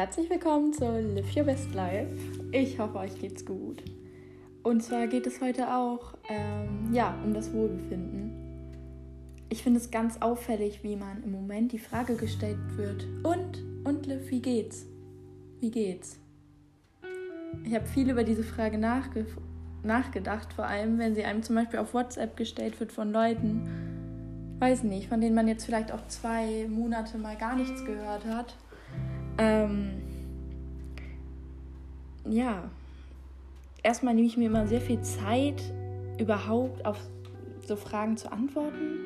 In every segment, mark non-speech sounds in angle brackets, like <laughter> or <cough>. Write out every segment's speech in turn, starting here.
herzlich willkommen zu Live Your Best Life. Ich hoffe, euch geht's gut. Und zwar geht es heute auch ähm, ja, um das Wohlbefinden. Ich finde es ganz auffällig, wie man im Moment die Frage gestellt wird: Und, und Liv, wie geht's? Wie geht's? Ich habe viel über diese Frage nachge nachgedacht, vor allem wenn sie einem zum Beispiel auf WhatsApp gestellt wird von Leuten, weiß nicht, von denen man jetzt vielleicht auch zwei Monate mal gar nichts gehört hat. Ähm, ja, erstmal nehme ich mir immer sehr viel Zeit, überhaupt auf so Fragen zu antworten.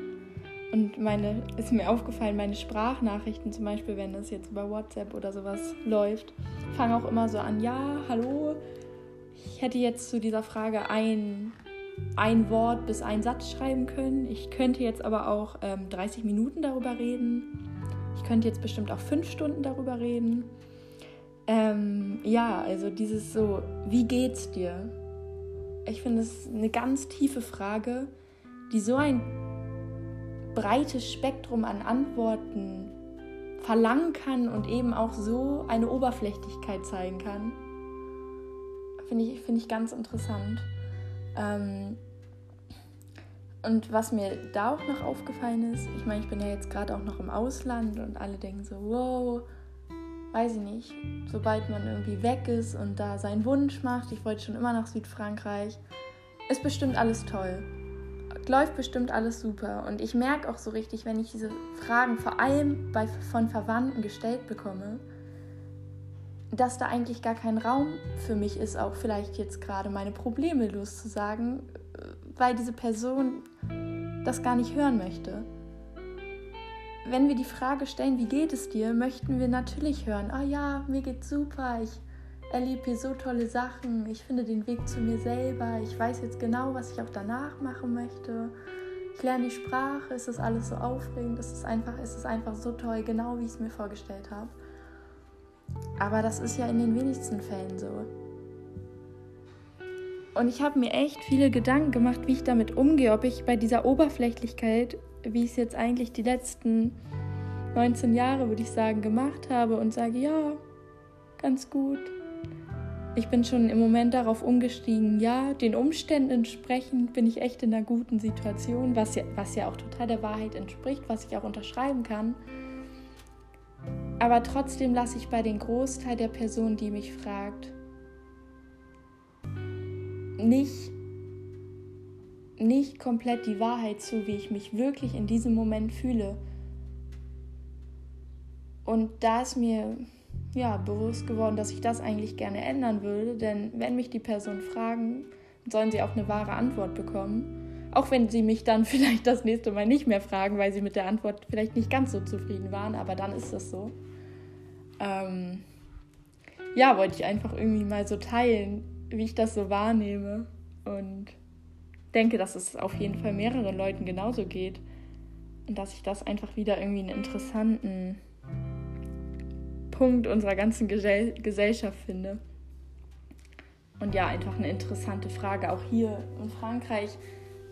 Und meine, ist mir aufgefallen, meine Sprachnachrichten, zum Beispiel, wenn das jetzt über WhatsApp oder sowas läuft, fangen auch immer so an, ja, hallo, ich hätte jetzt zu dieser Frage ein, ein Wort bis ein Satz schreiben können. Ich könnte jetzt aber auch ähm, 30 Minuten darüber reden. Ich könnte jetzt bestimmt auch fünf Stunden darüber reden. Ähm, ja, also dieses so, wie geht's dir? Ich finde es eine ganz tiefe Frage, die so ein breites Spektrum an Antworten verlangen kann und eben auch so eine Oberflächlichkeit zeigen kann. Finde ich, find ich ganz interessant. Ähm und was mir da auch noch aufgefallen ist, ich meine, ich bin ja jetzt gerade auch noch im Ausland und alle denken so, wow, weiß ich nicht, sobald man irgendwie weg ist und da seinen Wunsch macht, ich wollte schon immer nach Südfrankreich, ist bestimmt alles toll läuft bestimmt alles super. Und ich merke auch so richtig, wenn ich diese Fragen vor allem bei, von Verwandten gestellt bekomme, dass da eigentlich gar kein Raum für mich ist, auch vielleicht jetzt gerade meine Probleme loszusagen, weil diese Person das gar nicht hören möchte. Wenn wir die Frage stellen, wie geht es dir, möchten wir natürlich hören, oh ja, mir geht's super, ich erlebe hier so tolle Sachen, ich finde den Weg zu mir selber, ich weiß jetzt genau, was ich auch danach machen möchte. Ich lerne die Sprache, es ist alles so aufregend, es ist einfach, es ist einfach so toll, genau wie ich es mir vorgestellt habe. Aber das ist ja in den wenigsten Fällen so. Und ich habe mir echt viele Gedanken gemacht, wie ich damit umgehe, ob ich bei dieser Oberflächlichkeit, wie ich es jetzt eigentlich die letzten 19 Jahre, würde ich sagen, gemacht habe und sage, ja, ganz gut, ich bin schon im Moment darauf umgestiegen, ja, den Umständen entsprechend bin ich echt in einer guten Situation, was ja, was ja auch total der Wahrheit entspricht, was ich auch unterschreiben kann. Aber trotzdem lasse ich bei den Großteil der Personen, die mich fragt, nicht, nicht komplett die Wahrheit zu, wie ich mich wirklich in diesem Moment fühle. Und da ist mir ja, bewusst geworden, dass ich das eigentlich gerne ändern würde. Denn wenn mich die Personen fragen, sollen sie auch eine wahre Antwort bekommen. Auch wenn sie mich dann <laughs> vielleicht das nächste Mal nicht mehr fragen, weil sie mit der Antwort vielleicht nicht ganz so zufrieden waren, aber dann ist das so. Ähm, ja, wollte ich einfach irgendwie mal so teilen, wie ich das so wahrnehme. Und denke, dass es auf jeden Fall mehreren Leuten genauso geht. Und dass ich das einfach wieder irgendwie einen interessanten Punkt unserer ganzen Gesell Gesellschaft finde. Und ja, einfach eine interessante Frage. Auch hier in Frankreich,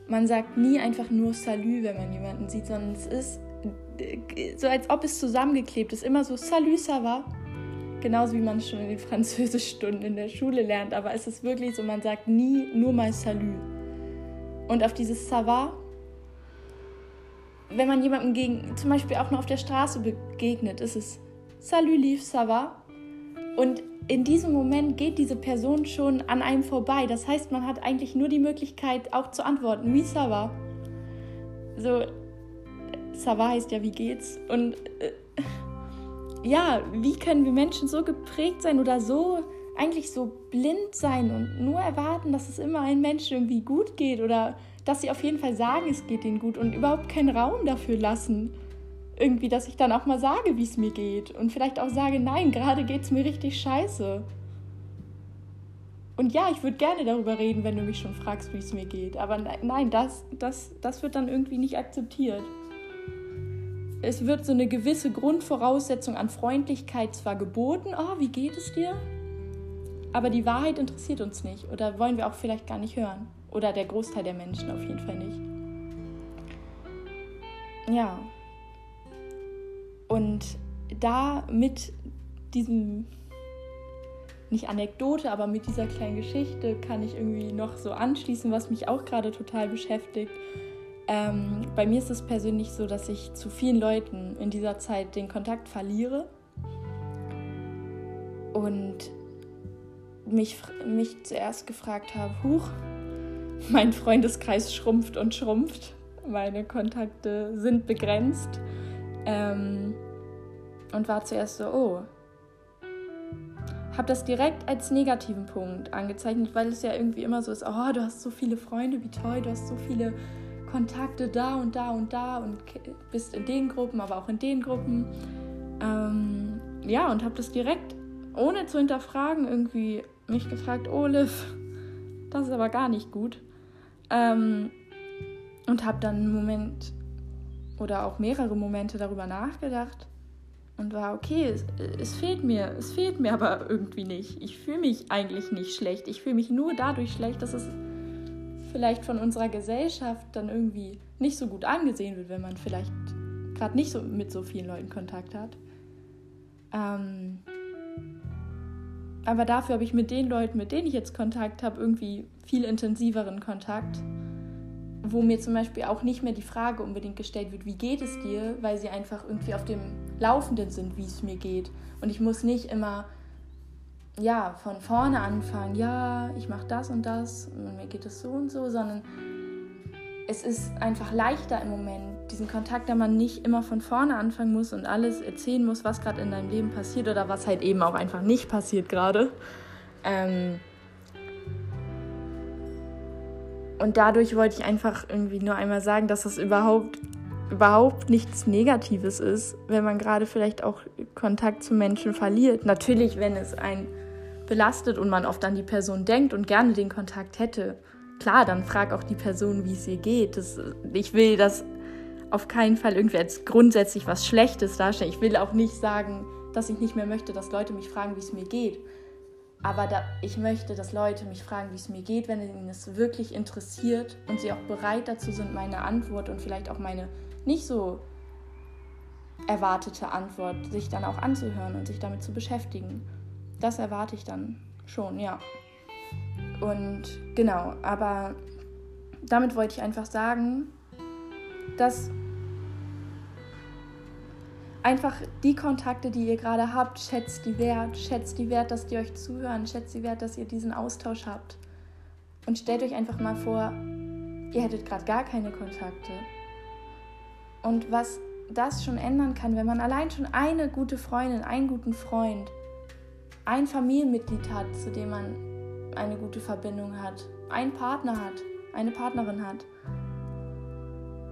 man sagt nie einfach nur Salut, wenn man jemanden sieht, sondern es ist so, als ob es zusammengeklebt ist. Immer so Salut, ça va. Genauso wie man es schon in den Französischstunden in der Schule lernt. Aber es ist wirklich so, man sagt nie nur mal Salut. Und auf dieses va, wenn man jemandem gegen, zum Beispiel auch nur auf der Straße begegnet, ist es Salut, ça va? Und in diesem Moment geht diese Person schon an einem vorbei. Das heißt, man hat eigentlich nur die Möglichkeit, auch zu antworten, oui, ça? So, ça heißt ja, wie geht's? Und äh, ja, wie können wir Menschen so geprägt sein oder so eigentlich so blind sein und nur erwarten, dass es immer einem Menschen irgendwie gut geht oder dass sie auf jeden Fall sagen, es geht ihnen gut und überhaupt keinen Raum dafür lassen irgendwie, dass ich dann auch mal sage, wie es mir geht. Und vielleicht auch sage, nein, gerade geht es mir richtig scheiße. Und ja, ich würde gerne darüber reden, wenn du mich schon fragst, wie es mir geht. Aber nein, das, das, das wird dann irgendwie nicht akzeptiert. Es wird so eine gewisse Grundvoraussetzung an Freundlichkeit zwar geboten, oh, wie geht es dir? Aber die Wahrheit interessiert uns nicht oder wollen wir auch vielleicht gar nicht hören. Oder der Großteil der Menschen auf jeden Fall nicht. Ja, und da mit diesem, nicht Anekdote, aber mit dieser kleinen Geschichte kann ich irgendwie noch so anschließen, was mich auch gerade total beschäftigt. Ähm, bei mir ist es persönlich so, dass ich zu vielen Leuten in dieser Zeit den Kontakt verliere und mich, mich zuerst gefragt habe, huch, <laughs> mein Freundeskreis schrumpft und schrumpft, meine Kontakte sind begrenzt. Ähm, und war zuerst so, oh, habe das direkt als negativen Punkt angezeichnet, weil es ja irgendwie immer so ist, oh, du hast so viele Freunde, wie toll, du hast so viele Kontakte da und da und da und bist in den Gruppen, aber auch in den Gruppen. Ähm, ja, und habe das direkt, ohne zu hinterfragen, irgendwie mich gefragt, Olive, das ist aber gar nicht gut. Ähm, und habe dann einen Moment oder auch mehrere Momente darüber nachgedacht und war, okay, es, es, fehlt mir, es fehlt mir aber irgendwie nicht. Ich fühle mich eigentlich nicht schlecht. Ich fühle mich nur dadurch schlecht, dass es vielleicht von unserer Gesellschaft dann irgendwie nicht so gut angesehen wird, wenn man vielleicht gerade nicht so mit so vielen Leuten Kontakt hat. Ähm, aber dafür habe ich mit den Leuten, mit denen ich jetzt Kontakt habe, irgendwie viel intensiveren Kontakt wo mir zum Beispiel auch nicht mehr die Frage unbedingt gestellt wird, wie geht es dir, weil sie einfach irgendwie auf dem Laufenden sind, wie es mir geht. Und ich muss nicht immer ja, von vorne anfangen, ja, ich mache das und das und mir geht es so und so, sondern es ist einfach leichter im Moment, diesen Kontakt, da man nicht immer von vorne anfangen muss und alles erzählen muss, was gerade in deinem Leben passiert oder was halt eben auch einfach nicht passiert gerade. Ähm, Und dadurch wollte ich einfach irgendwie nur einmal sagen, dass das überhaupt, überhaupt nichts Negatives ist, wenn man gerade vielleicht auch Kontakt zu Menschen verliert. Natürlich, wenn es einen belastet und man oft an die Person denkt und gerne den Kontakt hätte. Klar, dann frag auch die Person, wie es ihr geht. Das, ich will das auf keinen Fall irgendwie als grundsätzlich was Schlechtes darstellen. Ich will auch nicht sagen, dass ich nicht mehr möchte, dass Leute mich fragen, wie es mir geht. Aber da, ich möchte, dass Leute mich fragen, wie es mir geht, wenn ihnen es wirklich interessiert und sie auch bereit dazu sind, meine Antwort und vielleicht auch meine nicht so erwartete Antwort sich dann auch anzuhören und sich damit zu beschäftigen. Das erwarte ich dann schon, ja. Und genau, aber damit wollte ich einfach sagen, dass einfach die Kontakte, die ihr gerade habt, schätzt die wert. Schätzt die wert, dass die euch zuhören. Schätzt die wert, dass ihr diesen Austausch habt. Und stellt euch einfach mal vor, ihr hättet gerade gar keine Kontakte. Und was das schon ändern kann, wenn man allein schon eine gute Freundin, einen guten Freund, ein Familienmitglied hat, zu dem man eine gute Verbindung hat, einen Partner hat, eine Partnerin hat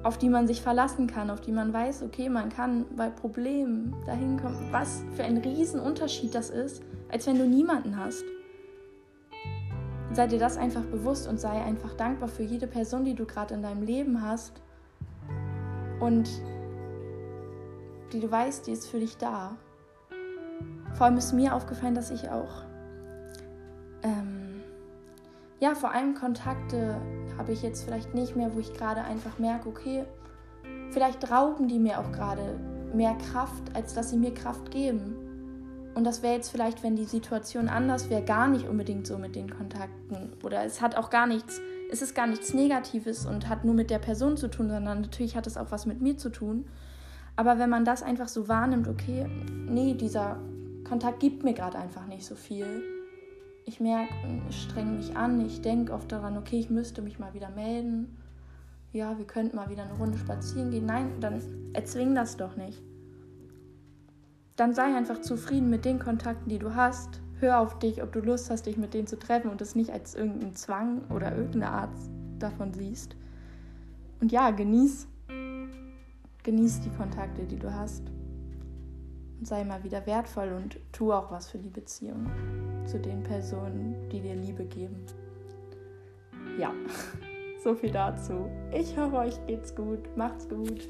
auf die man sich verlassen kann, auf die man weiß, okay, man kann bei Problemen dahin kommen. Was für ein Riesenunterschied das ist, als wenn du niemanden hast. Sei dir das einfach bewusst und sei einfach dankbar für jede Person, die du gerade in deinem Leben hast und die du weißt, die ist für dich da. Vor allem ist mir aufgefallen, dass ich auch ähm, ja vor allem Kontakte habe ich jetzt vielleicht nicht mehr, wo ich gerade einfach merke, okay, vielleicht rauben die mir auch gerade mehr Kraft, als dass sie mir Kraft geben. Und das wäre jetzt vielleicht, wenn die Situation anders wäre, gar nicht unbedingt so mit den Kontakten. Oder es hat auch gar nichts, es ist gar nichts Negatives und hat nur mit der Person zu tun, sondern natürlich hat es auch was mit mir zu tun. Aber wenn man das einfach so wahrnimmt, okay, nee, dieser Kontakt gibt mir gerade einfach nicht so viel, ich merke, ich strenge mich an, ich denke oft daran, okay, ich müsste mich mal wieder melden. Ja, wir könnten mal wieder eine Runde spazieren gehen. Nein, dann erzwing das doch nicht. Dann sei einfach zufrieden mit den Kontakten, die du hast. Hör auf dich, ob du Lust hast, dich mit denen zu treffen und das nicht als irgendeinen Zwang oder irgendeine Art davon siehst. Und ja, genieß, genieß die Kontakte, die du hast sei mal wieder wertvoll und tu auch was für die Beziehung zu den Personen, die dir Liebe geben. Ja, <laughs> so viel dazu. Ich hoffe, euch geht's gut. Macht's gut.